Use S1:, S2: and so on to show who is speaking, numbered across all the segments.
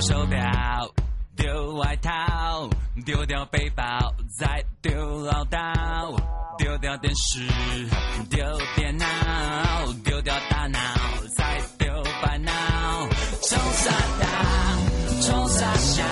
S1: 手表，丢外套，丢掉背包，再丢唠叨，丢掉电视，丢电脑，丢掉大脑，再丢烦恼，冲啥大，冲啥小，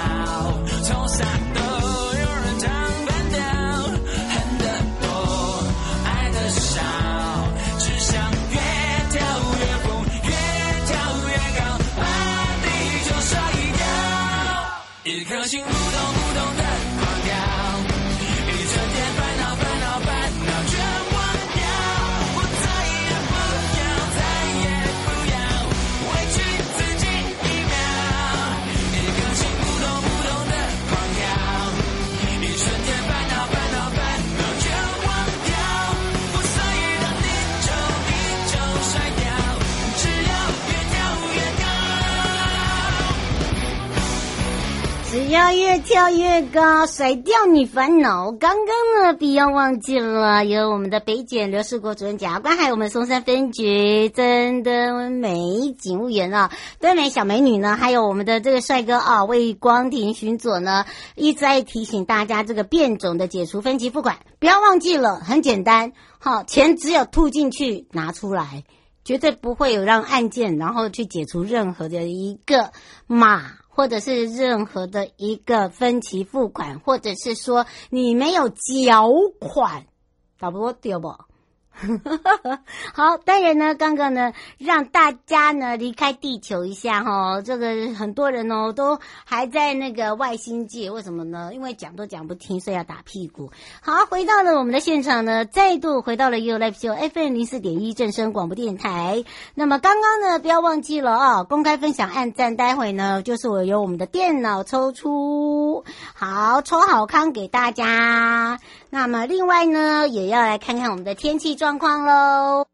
S1: 要越跳越高，
S2: 甩掉你烦恼。刚刚呢，不要忘记了，有我们的北检刘世国主任检察官，还有我们松山分局真的美警务员啊，对美小美女呢，还有我们的这个帅哥啊，魏光庭巡佐呢，一直在提醒大家这个变种的解除分级付款，不要忘记了，很简单，好，钱只有吐进去拿出来，绝对不会有让案件然后去解除任何的一个码。或者是任何的一个分期付款，或者是说你没有缴款，差不多对不？好，当然呢，刚刚呢，让大家呢离开地球一下哈，这个很多人哦都还在那个外星界，为什么呢？因为讲都讲不听，所以要打屁股。好，回到了我们的现场呢，再度回到了 YOYO Live Show FM 零四点一正声广播电台。那么刚刚呢，不要忘记了啊、哦，公开分享按赞，待会呢就是我由我们的电脑抽出，好，抽好康给大家。那么另外呢，也要来看看我们的天气状况喽。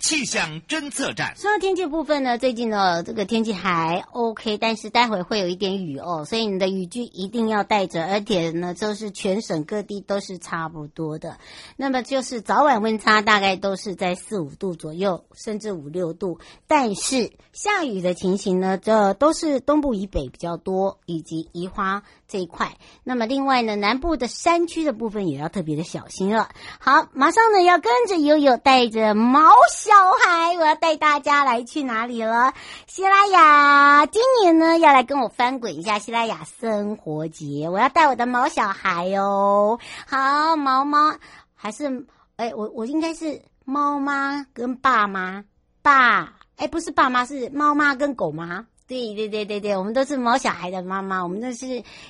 S3: 气象侦测站。
S2: 说到天气部分呢，最近呢这个天气还 OK，但是待会会有一点雨哦，所以你的雨具一定要带着，而且呢就是全省各地都是差不多的。那么就是早晚温差大概都是在四五度左右，甚至五六度。但是下雨的情形呢，这都是东部以北比较多，以及宜花这一块。那么另外呢，南部的山区的部分也要特别的小心了。好，马上呢要跟着悠悠带着毛小。孩，我要带大家来去哪里了？西拉雅今年呢要来跟我翻滚一下西拉雅生活节，我要带我的毛小孩哦。好，毛毛还是哎，我我应该是猫妈跟爸妈，爸哎不是爸妈是猫妈跟狗妈。对对对对对，我们都是毛小孩的妈妈，我们都是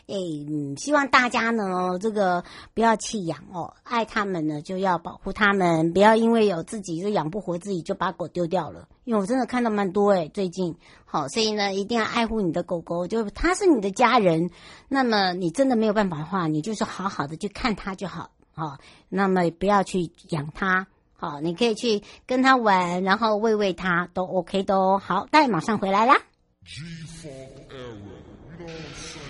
S2: 诶、希望大家呢，这个不要弃养哦，爱他们呢就要保护他们，不要因为有自己就养不活自己就把狗丢掉了。因为我真的看到蛮多诶，最近好，所以呢一定要爱护你的狗狗，就它是你的家人。那么你真的没有办法的话，你就是好好的去看它就好，好，那么不要去养它。好，你可以去跟他玩，然后喂喂他，都 OK 的哦。好，待会马上回来啦。
S3: G-Funk era. You know what I'm saying?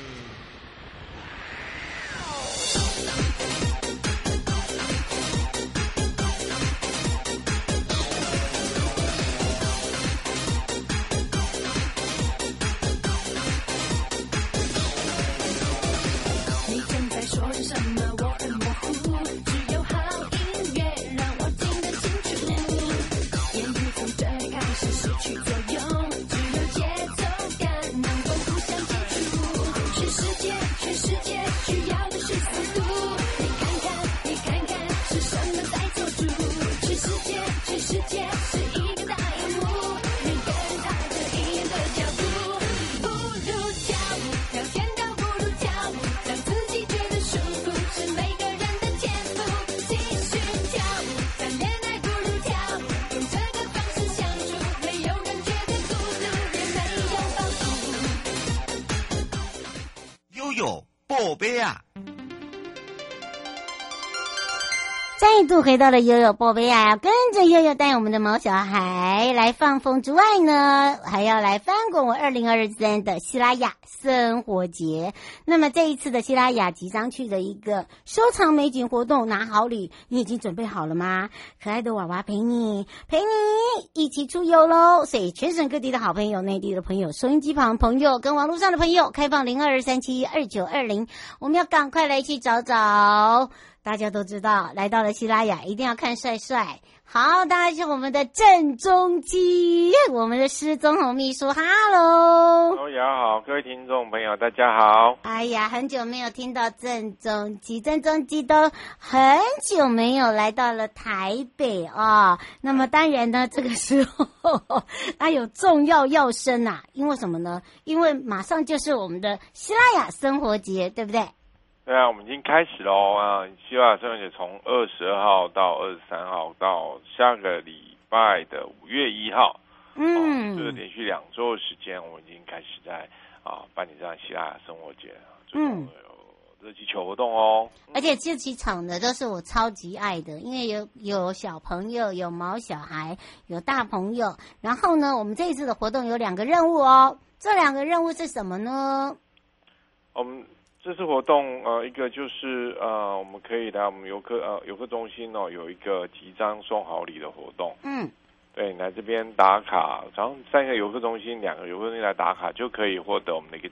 S2: 再度回到了悠悠宝贝啊，跟着悠悠带我们的毛小孩来放风之外呢，还要来翻滚我二零二三的希拉雅生活节。那么这一次的希拉雅即将去的一个收藏美景活动，拿好礼，你已经准备好了吗？可爱的娃娃陪你，陪你一起出游喽！所以全省各地的好朋友、内地的朋友、收音机旁朋友跟网络上的朋友，开放零二二三七二九二零，我们要赶快来去找找。大家都知道，来到了希拉雅，一定要看帅帅。好，大家是我们的郑中基，我们的施宗红秘书。哈喽，
S4: 大家好，各位听众朋友，大家好。
S2: 哎呀，很久没有听到郑中基，郑中基都很久没有来到了台北啊、哦。那么当然呢，这个时候 他有重要要声呐，因为什么呢？因为马上就是我们的希拉雅生活节，对不对？
S4: 对啊，我们已经开始喽啊！西拉雅生活节从二十二号到二十三号，到下个礼拜的五月一号，嗯，就是连续两周的时间，我们已经开始在啊办理这样西拉雅生活节，嗯，有热气球活动哦。
S2: 而且这几场呢，都是我超级爱的，因为有有小朋友，有毛小孩，有大朋友。然后呢，我们这一次的活动有两个任务哦，这两个任务是什么呢？
S4: 我们。这次活动，呃，一个就是呃，我们可以来我们游客呃游客中心哦，有一个集章送好礼的活动。嗯，对，来这边打卡，然后三个游客中心，两个游客中心来打卡，就可以获得我们的一个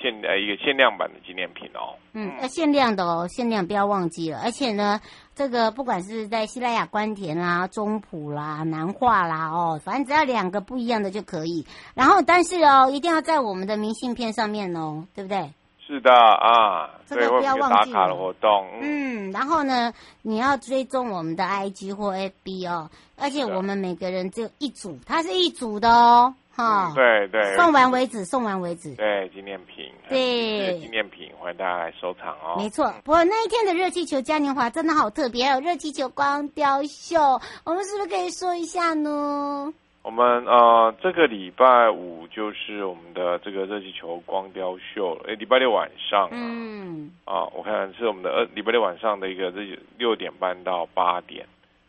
S4: 限呃一个限量版的纪念品哦。
S2: 嗯，要限量的哦，限量不要忘记了。而且呢，这个不管是在西拉雅官田啦、中埔啦、南化啦，哦，反正只要两个不一样的就可以。然后，但是哦，一定要在我们的明信片上面哦，对不对？
S4: 是的啊，
S2: 这个不要忘记
S4: 打卡的活动。
S2: 嗯，然后呢，你要追踪我们的 IG 或 FB 哦，而且我们每个人只有一组，它是一组的哦，哈、
S4: 嗯。对对。
S2: 送完为止，送完为止。
S4: 对，纪念品。
S2: 对，
S4: 纪念品，欢迎大家来收藏哦。
S2: 没错，不过那一天的热气球嘉年华真的好特别，还有热气球光雕秀，我们是不是可以说一下呢？
S4: 我们呃，这个礼拜五就是我们的这个热气球光雕秀，诶，礼拜六晚上，嗯，啊，我看是我们的二礼拜六晚上的一个热六点半到八点，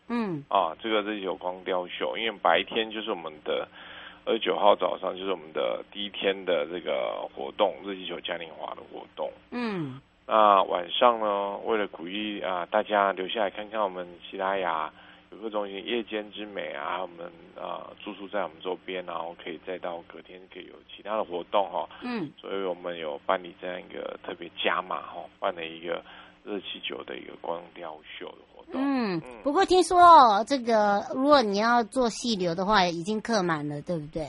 S4: 嗯，啊，这个热气球光雕秀，因为白天就是我们的二十九号早上就是我们的第一天的这个活动，热气球嘉年华的活动，嗯，那晚上呢，为了鼓励啊大家留下来看看我们西拉雅。游客中心夜间之美啊，我们啊、呃、住宿在我们周边，然后可以再到隔天可以有其他的活动哈。嗯，所以我们有办理这样一个特别加码哈，办了一个热气球的一个光雕秀的活动。嗯，嗯
S2: 不过听说哦，这个如果你要做细流的话，已经客满了，对不对？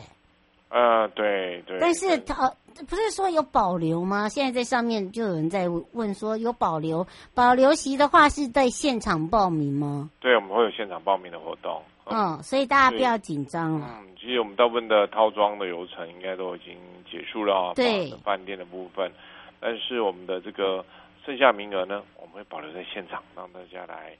S4: 呃，对对。
S2: 但是它。不是说有保留吗？现在在上面就有人在问说有保留，保留席的话是在现场报名吗？
S4: 对，我们会有现场报名的活动。
S2: 嗯，所以大家不要紧张了。
S4: 嗯，其实我们大部分的套装的流程应该都已经结束了啊。对。饭店的部分，但是我们的这个剩下名额呢，我们会保留在现场，让大家来。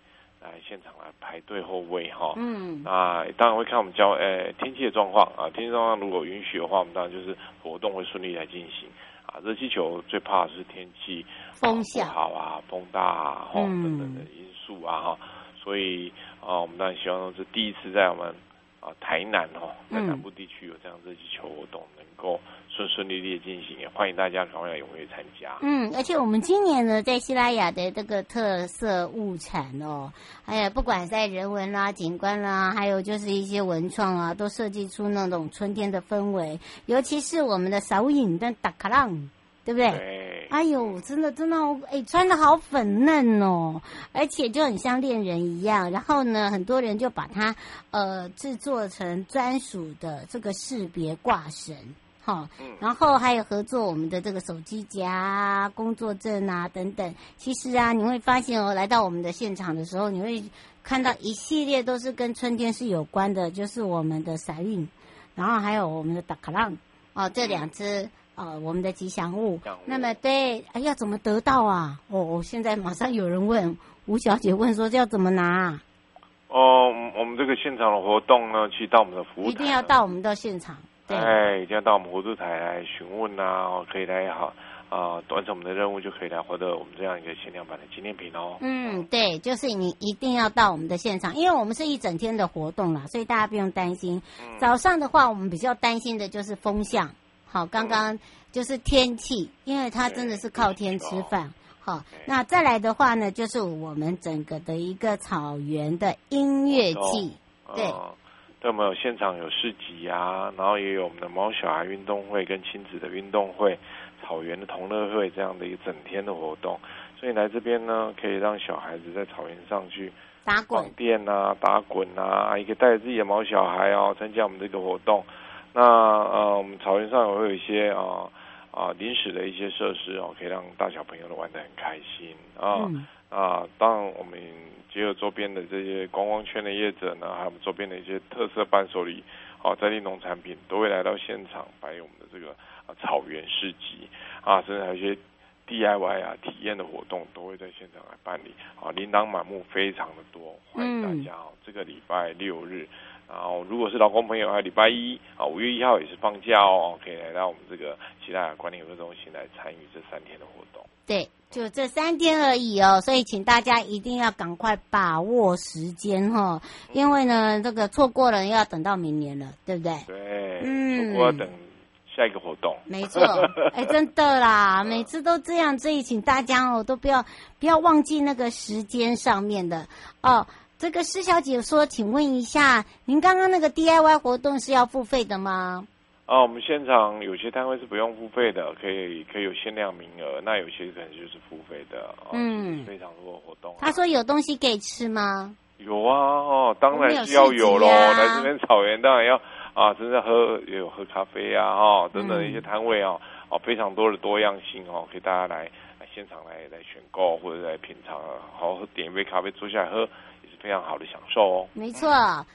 S4: 来现场来排队候位哈，嗯，那当然会看我们交诶、欸、天气的状况啊，天气状况如果允许的话，我们当然就是活动会顺利来进行。啊。热气球最怕的是天气风不好啊，风大啊，等等的因素啊哈，所以啊，我们当然希望说是第一次在我们啊台南哦，在南部地区有这样热气球活动，能够顺顺利利的进行，也欢迎大家赶快来踊跃参加。
S2: 嗯，而且我们今年呢，在西拉雅的这个特色物产哦，哎呀不管在人文啦、景观啦，还有就是一些文创啊，都设计出那种春天的氛围，尤其是我们的手影的打卡浪。对不对？
S4: 对，
S2: 哎呦，真的真的，哎，穿的好粉嫩哦，而且就很像恋人一样。然后呢，很多人就把它呃制作成专属的这个识别挂绳，哈、哦。然后还有合作我们的这个手机夹、工作证啊等等。其实啊，你会发现哦，来到我们的现场的时候，你会看到一系列都是跟春天是有关的，就是我们的赛运，然后还有我们的达卡浪哦，这两只。呃，我们的吉祥物。那么对，哎，要怎么得到啊？哦，我现在马上有人问吴小姐问说，这要怎么拿？
S4: 哦，我们这个现场的活动呢，去到我们的服务台，
S2: 一定要到我们的现场。对，
S4: 哎，一定要到我们活动台来询问啊，可以来好啊，完成我们的任务就可以来获得我们这样一个限量版的纪念品哦。
S2: 嗯，对，就是你一定要到我们的现场，因为我们是一整天的活动啦，所以大家不用担心。嗯、早上的话，我们比较担心的就是风向。好，刚刚就是天气，因为它真的是靠天吃饭。好，那再来的话呢，就是我们整个的一个草原的音乐季。
S4: 对，们有现场有市集啊，然后也有我们的猫小孩运动会跟亲子的运动会，草原的同乐会这样的一个整天的活动。所以来这边呢，可以让小孩子在草原上去
S2: 打滚
S4: 电啊，打滚啊，也可以带着自己的猫小孩哦，参加我们这个活动。那呃，我们草原上也会有一些啊啊临时的一些设施哦，可以让大小朋友都玩得很开心啊、嗯、啊！当然，我们结合周边的这些观光圈的业者呢，还有周边的一些特色伴手礼啊，在地农产品都会来到现场摆我们的这个啊草原市集啊，甚至还有一些 DIY 啊体验的活动都会在现场来办理啊，琳琅满目，非常的多，欢迎大家哦！嗯、这个礼拜六日。然后，如果是劳工朋友，还有礼拜一啊，五月一号也是放假哦，可以来到我们这个西拉雅管理服务中心来参与这三天的活动。
S2: 对，就这三天而已哦，所以请大家一定要赶快把握时间哈、哦，因为呢，这个错过了要等到明年了，对不对？
S4: 对，嗯，我要等下一个活动。
S2: 没错，哎，真的啦，每次都这样，所以请大家哦，都不要不要忘记那个时间上面的哦。这个施小姐说：“请问一下，您刚刚那个 DIY 活动是要付费的吗？”
S4: 啊，我们现场有些摊位是不用付费的，可以可以有限量名额。那有些可能就是付费的。哦、嗯，非常多的活动、啊。
S2: 他说：“有东西可以吃吗？”
S4: 有啊，哦，当然是要有喽。啊、来这边草原当然要啊，真的喝也有喝咖啡啊，哈、哦，等等一些摊位啊，哦，非常多的多样性哦，可以大家来来现场来来选购或者来品尝，好好点一杯咖啡坐下来喝。非常好的享受哦，
S2: 没错，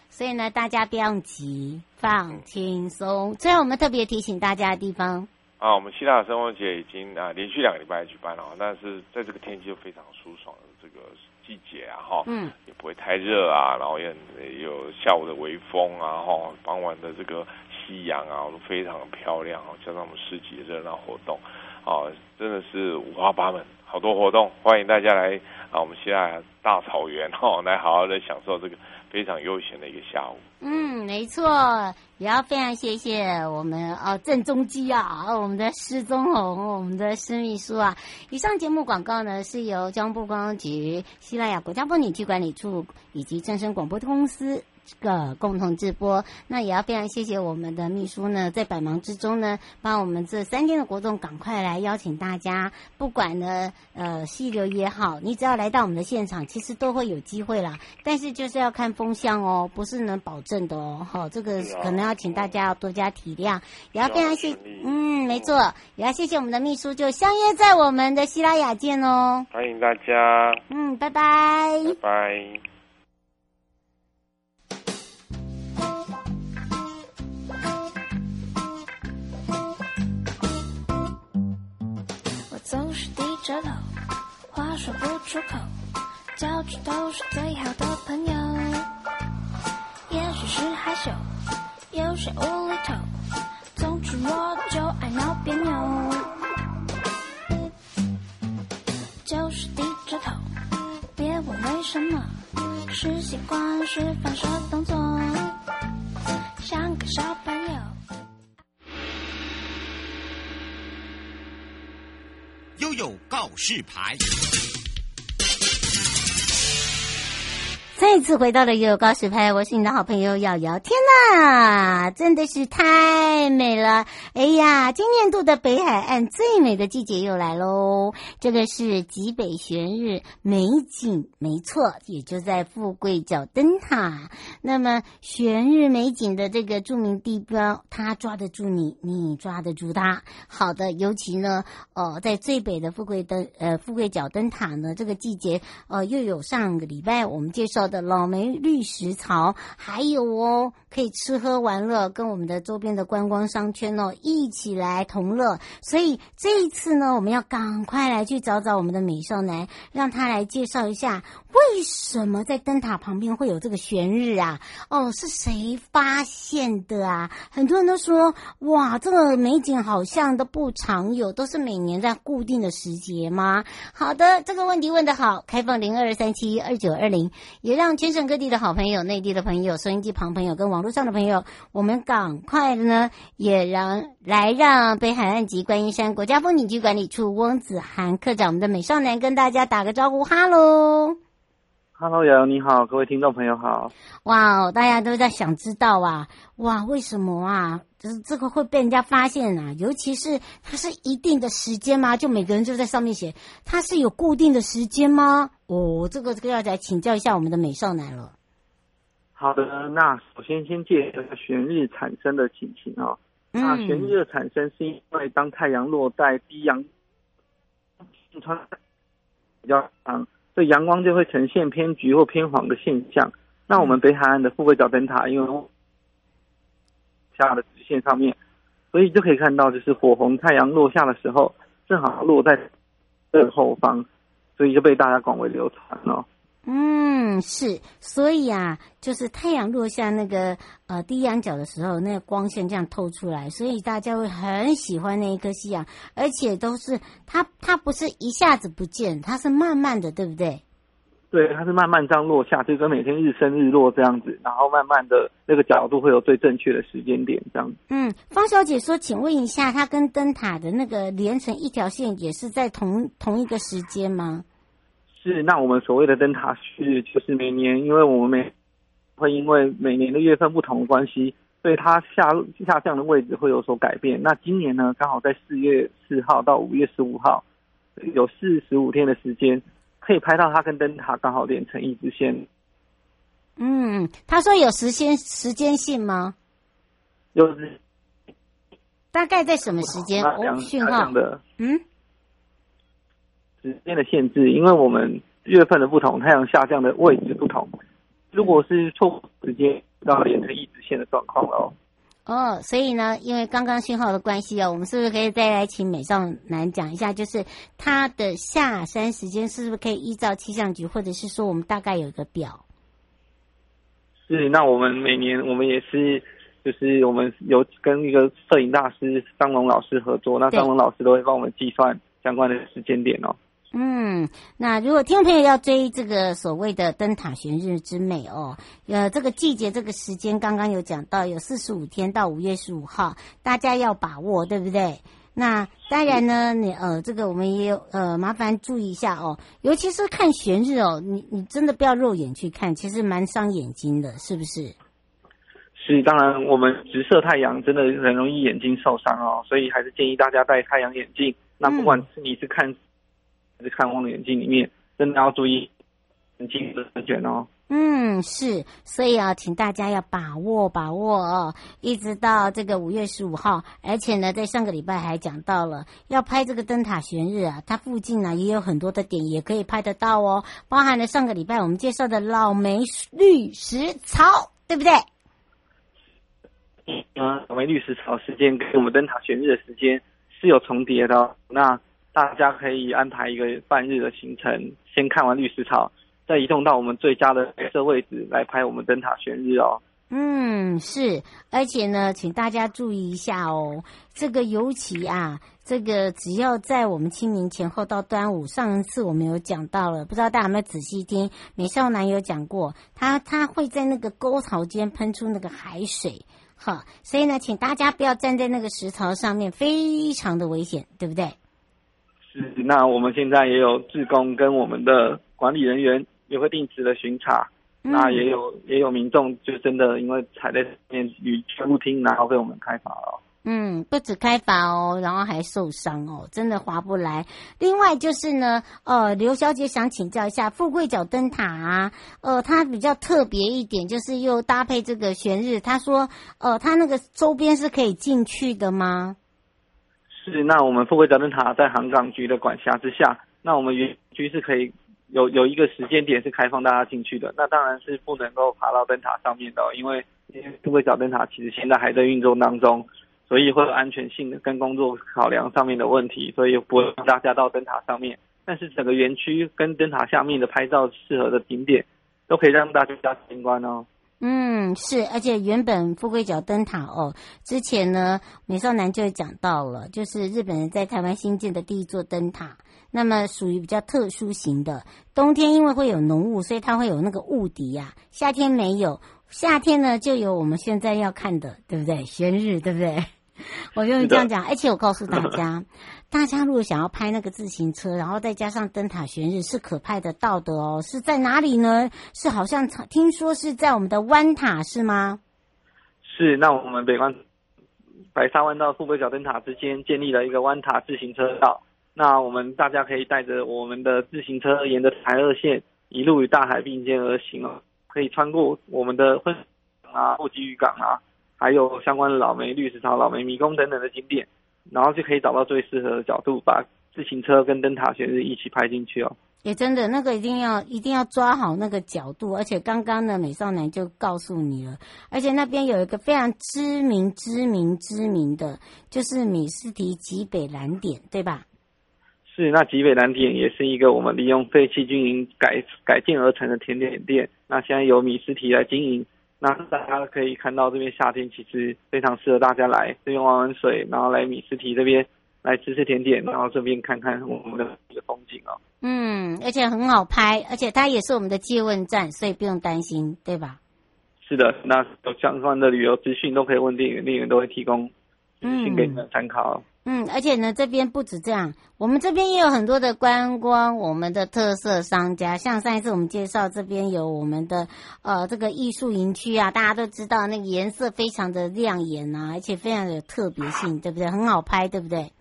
S2: 所以呢，大家不要急，放轻松。最后，我们特别提醒大家的地方
S4: 啊，我们西拉雅生活节已经啊连续两个礼拜举办了，但是在这个天气就非常舒爽的这个季节啊，哈，嗯，也不会太热啊，然后也也有下午的微风啊，哈，傍晚的这个夕阳啊，都非常的漂亮啊，加上我们市集热闹活动，啊，真的是五花八门。好多活动，欢迎大家来啊！我们西拉大草原哈、哦，来好好的享受这个非常悠闲的一个下午。
S2: 嗯，没错，也要非常谢谢我们哦郑中基啊，我们的施宗泓，我们的施秘书啊。以上节目广告呢，是由交通部观光局、西拉雅国家风景区管理处以及正声广播公司。个共同直播，那也要非常谢谢我们的秘书呢，在百忙之中呢，帮我们这三天的活动赶快来邀请大家，不管呢呃细流也好，你只要来到我们的现场，其实都会有机会啦。但是就是要看风向哦，不是能保证的哦。好、哦，这个可能要请大家要多加体谅，也要非常谢，嗯，没错，也要谢谢我们的秘书，就相约在我们的希拉雅见哦。
S4: 欢迎大家，
S2: 嗯，拜拜，
S4: 拜拜。
S5: 话说不出口，交出都是最好的朋友。也许是害羞，有些无厘头，总之我就爱闹别扭。就是低着头，别问为什么，是习惯。是放手动作，
S3: 悠告示牌。
S2: 再次回到了悠悠告示牌，我是你的好朋友瑶瑶。天呐，真的是太美了！哎呀，今年度的北海岸最美的季节又来喽！这个是极北悬日美景，没错，也就在富贵角灯塔。那么悬日美景的这个著名地标，它抓得住你，你抓得住它。好的，尤其呢，哦，在最北的富贵灯呃富贵角灯塔呢，这个季节呃又有上个礼拜我们介绍的老梅绿石槽，还有哦，可以吃喝玩乐，跟我们的周边的观光商圈哦一起来同乐。所以这一次呢，我们要赶快来去找找我们的美少男，让他来介绍一下为什么在灯塔旁边会有这个悬日啊？哦，是谁发现的啊？很多人都说，哇，这个美景好像都不常有，都是每年在固定的时节吗？好的，这个问题问得好，开放零二三七二九二零，也让全省各地的好朋友、内地的朋友、收音机旁朋友跟网络上的朋友，我们赶快的呢，也让来让北海岸及观音山国家风景区管理处翁子涵科长，我们的美少男跟大家打个招呼，哈喽，
S6: 哈喽，瑶瑶你好，各位听众朋友好，
S2: 哇，大家都在想知道啊，哇，为什么啊？就是这个会被人家发现啊，尤其是它是一定的时间吗？就每个人就在上面写，它是有固定的时间吗？哦，这个这个要来请教一下我们的美少男了。
S6: 好的，那首先先介绍一下悬日产生的情形哦。嗯、那悬日的产生是因为当太阳落在低阳，穿比较长，所以阳光就会呈现偏橘或偏黄的现象。那我们北海岸的富贵角灯塔，因为下的直线上面，所以就可以看到，就是火红太阳落下的时候，正好落在正后方，所以就被大家广为流传了。
S2: 嗯，是，所以啊，就是太阳落下那个呃低阳角的时候，那个光线这样透出来，所以大家会很喜欢那一颗夕阳，而且都是它它不是一下子不见，它是慢慢的，对不对？
S6: 对，它是慢慢这样落下，就跟每天日升日落这样子，然后慢慢的那个角度会有最正确的时间点这样。
S2: 嗯，方小姐说，请问一下，它跟灯塔的那个连成一条线，也是在同同一个时间吗？
S6: 是，那我们所谓的灯塔是就是每年，因为我们每会因为每年的月份不同的关系，所以它下下降的位置会有所改变。那今年呢，刚好在四月四号到五月十五号，有四十五天的时间。可以拍到它跟灯塔刚好连成一直线。
S2: 嗯，他说有时间时间性吗？
S6: 有。
S2: 大概在什么时间？哦，讯号
S6: 的。
S2: 嗯。
S6: 时间的限制，因为我们月份的不同，太阳下降的位置不同。如果是错误时间，到连成一直线的状况了。
S2: 哦，所以呢，因为刚刚信号的关系哦，我们是不是可以再来请美少男讲一下，就是它的下山时间是不是可以依照气象局，或者是说我们大概有一个表？
S6: 是，那我们每年我们也是，就是我们有跟一个摄影大师张龙老师合作，那张龙老师都会帮我们计算相关的时间点哦。
S2: 嗯，那如果听众朋友要追这个所谓的灯塔悬日之美哦，呃，这个季节这个时间刚刚有讲到，有四十五天到五月十五号，大家要把握，对不对？那当然呢，你呃，这个我们也有呃，麻烦注意一下哦，尤其是看悬日哦，你你真的不要肉眼去看，其实蛮伤眼睛的，是不是？
S6: 是，当然我们直射太阳真的很容易眼睛受伤哦，所以还是建议大家戴太阳眼镜。那不管是你是看。嗯是看望远镜里面，真的要注意眼睛的安全哦。
S2: 嗯，是，所以啊，请大家要把握把握哦，一直到这个五月十五号，而且呢，在上个礼拜还讲到了要拍这个灯塔悬日啊，它附近呢也有很多的点也可以拍得到哦，包含了上个礼拜我们介绍的老梅绿石槽，对不对？
S6: 嗯，老梅绿石槽时间跟我们灯塔悬日的时间是有重叠的哦，那。大家可以安排一个半日的行程，先看完绿石槽，再移动到我们最佳的拍摄位置来拍我们灯塔悬日哦。
S2: 嗯，是，而且呢，请大家注意一下哦，这个尤其啊，这个只要在我们清明前后到端午，上一次我们有讲到了，不知道大家有没有仔细听？美少男有讲过，他他会在那个沟槽间喷出那个海水，哈，所以呢，请大家不要站在那个石槽上面，非常的危险，对不对？
S6: 是，那我们现在也有志工跟我们的管理人员也会定时的巡查。嗯、那也有也有民众就真的因为踩在上面与全部听，然后被我们开罚了。
S2: 嗯，不止开罚哦，然后还受伤哦，真的划不来。另外就是呢，呃，刘小姐想请教一下，富贵角灯塔啊，呃，它比较特别一点，就是又搭配这个悬日。她说，呃，它那个周边是可以进去的吗？
S6: 是，那我们富贵角灯塔在航港局的管辖之下，那我们园区是可以。有有一个时间点是开放大家进去的，那当然是不能够爬到灯塔上面的，因为富贵角灯塔其实现在还在运作当中，所以会有安全性的跟工作考量上面的问题，所以不会让大家到灯塔上面。但是整个园区跟灯塔下面的拍照适合的景点，都可以让大家参观哦。
S2: 嗯，是，而且原本富贵角灯塔哦，之前呢美少男就讲到了，就是日本人在台湾新建的第一座灯塔。那么属于比较特殊型的，冬天因为会有浓雾，所以它会有那个雾笛呀、啊。夏天没有，夏天呢就有我们现在要看的，对不对？悬日，对不对？我就这样讲，而且我告诉大家，大家如果想要拍那个自行车，然后再加上灯塔悬日，是可拍得到的哦。是在哪里呢？是好像听说是在我们的湾塔，是吗？
S6: 是，那我们北湾白沙湾到富贵角灯塔之间建立了一个湾塔自行车道。那我们大家可以带着我们的自行车，沿着台二线一路与大海并肩而行哦，可以穿过我们的婚啊、后吉渔港啊，还有相关的老梅绿石槽、老梅迷宫等等的景点，然后就可以找到最适合的角度，把自行车跟灯塔悬日一起拍进去哦。
S2: 也真的，那个一定要一定要抓好那个角度，而且刚刚的美少男就告诉你了，而且那边有一个非常知名、知名、知名的，就是米斯提极北蓝点，对吧？
S6: 是，那极北蓝点也是一个我们利用废弃经营改改建而成的甜点店。那现在由米斯提来经营，那大家可以看到这边夏天其实非常适合大家来这边玩玩水，然后来米斯提这边来吃吃甜点，然后这边看看我们的风景哦。
S2: 嗯，而且很好拍，而且它也是我们的借问站，所以不用担心，对吧？
S6: 是的，那有相关的旅游资讯都可以问店员，店员都会提供资讯给你们参考。
S2: 嗯，嗯而且呢，这边不止这样，我们这边也有很多的观光，我们的特色商家，像上一次我们介绍这边有我们的呃这个艺术营区啊，大家都知道那个颜色非常的亮眼啊，而且非常的有特别性，对不对？很好拍，对不对？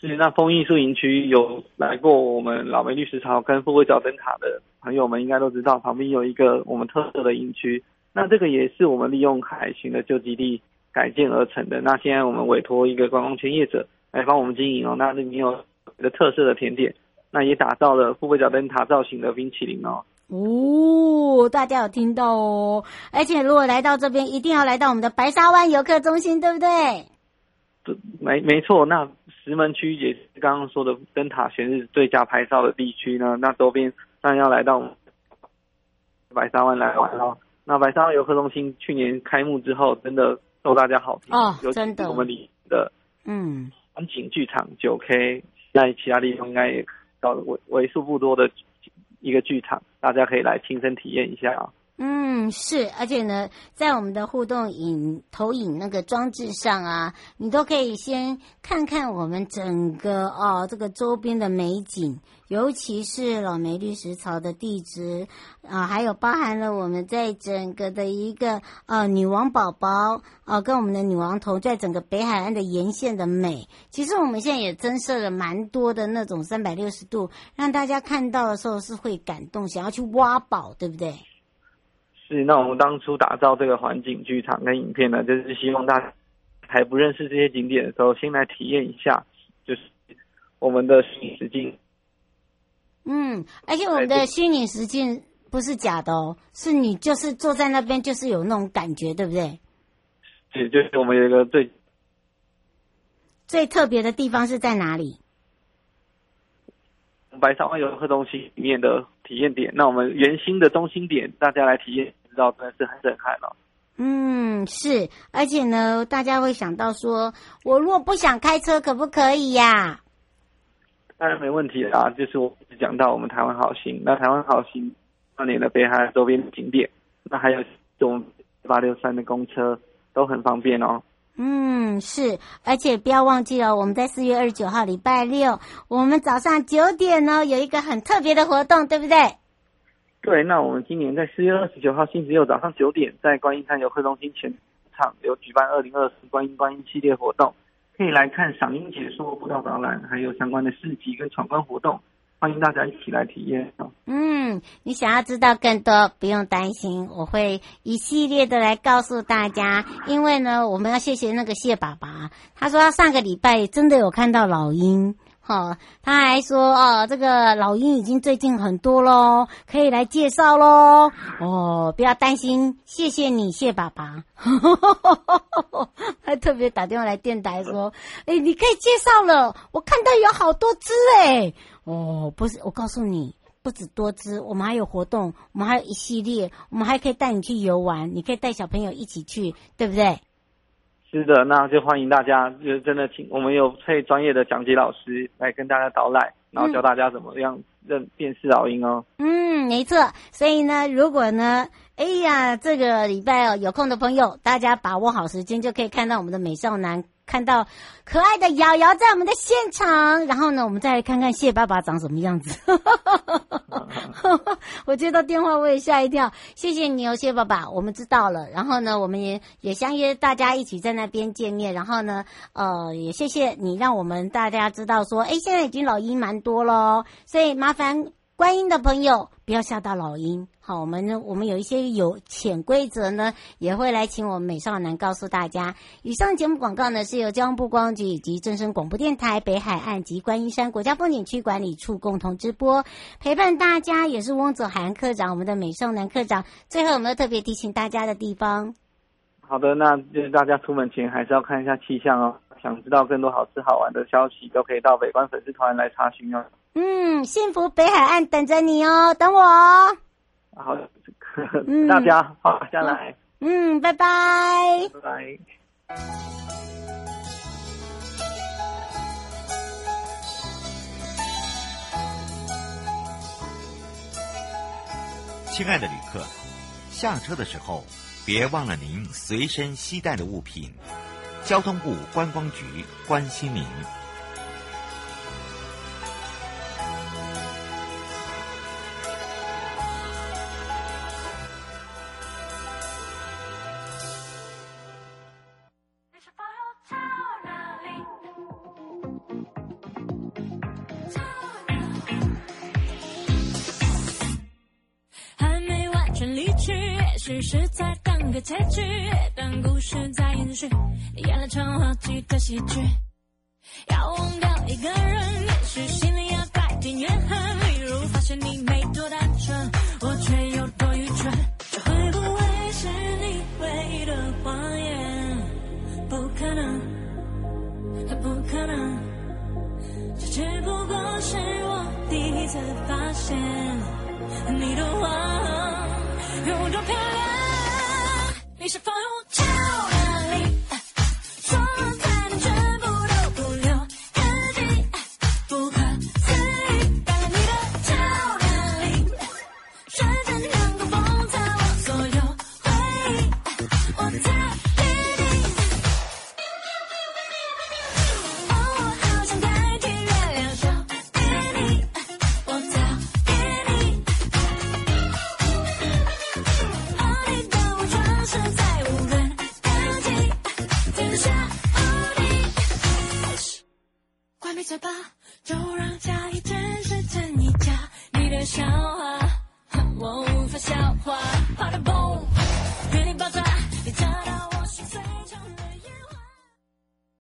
S6: 是，那风艺术营区有来过我们老梅绿石槽跟富贵角灯塔的朋友们应该都知道，旁边有一个我们特色的营区，那这个也是我们利用海巡的旧基地。改建而成的。那现在我们委托一个观光圈业者来帮我们经营哦。那里面有一个特色的甜点，那也打造了富贵角灯塔造型的冰淇淋哦。
S2: 哦，大家有听到哦。而且如果来到这边，一定要来到我们的白沙湾游客中心，对不对？
S6: 对，没没错。那石门区也是刚刚说的灯塔全日最佳拍照的地区呢。那周边当然要来到白沙湾来玩哦。那白沙湾游客中心去年开幕之后，真的。受大家好评
S2: 哦，真的，
S6: 我们里的嗯，环景剧场九 K，在其他地方应该也到为为数不多的一个剧场，大家可以来亲身体验一下啊。
S2: 嗯，是，而且呢，在我们的互动影投影那个装置上啊，你都可以先看看我们整个哦这个周边的美景，尤其是老梅绿石槽的地质啊，还有包含了我们在整个的一个呃女王宝宝啊，跟我们的女王头在整个北海岸的沿线的美。其实我们现在也增设了蛮多的那种三百六十度，让大家看到的时候是会感动，想要去挖宝，对不对？
S6: 是，那我们当初打造这个环境剧场跟影片呢，就是希望大家还不认识这些景点的时候，先来体验一下，就是我们的虚拟实境。
S2: 嗯，而且我们的虚拟实境不是假的哦，是你就是坐在那边，就是有那种感觉，对不对？
S6: 是，就是我们有一个最
S2: 最特别的地方是在哪里？
S6: 白沙湾游客中心里面的体验点，那我们圆心的中心点，大家来体验，知道真的是很震撼了。
S2: 嗯，是，而且呢，大家会想到说，我如果不想开车，可不可以呀、啊？
S6: 当然没问题啊，就是我讲到我们台湾好行，那台湾好行那里的北海周边景点，那还有这种八六三的公车都很方便哦。
S2: 嗯，是，而且不要忘记了，我们在四月二十九号礼拜六，我们早上九点呢有一个很特别的活动，对不对？
S6: 对，那我们今年在四月二十九号星期六早上九点，在观音山游客中心前场有举办二零二四观音观音系列活动，可以来看赏樱解说、步道导览，还有相关的市集跟闯关活动，欢迎大家一起来体验哦。
S2: 嗯，你想要知道更多，不用担心，我会一系列的来告诉大家。因为呢，我们要谢谢那个谢爸爸，他说他上个礼拜真的有看到老鹰。好、哦，他还说哦，这个老鹰已经最近很多喽，可以来介绍喽。哦，不要担心，谢谢你，谢爸爸。还特别打电话来电台说，哎，你可以介绍了，我看到有好多只哎。哦，不是，我告诉你，不止多只，我们还有活动，我们还有一系列，我们还可以带你去游玩，你可以带小朋友一起去，对不对？
S6: 是的，那就欢迎大家，就真的请我们有配专业的讲解老师来跟大家导览，然后教大家怎么样认辨识老鹰哦。
S2: 嗯，没错。所以呢，如果呢，哎呀，这个礼拜哦，有空的朋友，大家把握好时间，就可以看到我们的美少男。看到可爱的瑶瑶在我们的现场，然后呢，我们再来看看谢爸爸长什么样子。我接到电话我也吓一跳，谢谢你哦，谢爸爸，我们知道了。然后呢，我们也也相约大家一起在那边见面。然后呢，呃，也谢谢你让我们大家知道说，哎，现在已经老鹰蛮多咯，所以麻烦。观音的朋友，不要吓到老鹰。好，我们呢，我们有一些有潜规则呢，也会来请我们美少男告诉大家。以上节目广告呢，是由交通部光局以及正声广播电台北海岸及观音山国家风景区管理处共同直播。陪伴大家也是翁佐涵科长，我们的美少男科长。最后，有没有特别提醒大家的地方？
S6: 好的，那就是大家出门前还是要看一下气象哦。想知道更多好吃好玩的消息，都可以到北关粉丝团来查询哦。
S2: 嗯，幸福北海岸等着你哦，等我。
S6: 好，大家、嗯、好，下来。
S2: 嗯，拜拜。
S6: 拜拜。
S3: 亲爱的旅客，下车的时候别忘了您随身携带的物品。交通部观光局关心您。
S5: 喜剧。要忘掉一个人，也许心里要带点怨恨，例如发现你没多单纯，我却有多愚蠢。这会不会是你唯一的谎言？不可能，不可能，这只不过是我第一次发现你的谎有多漂亮。你是否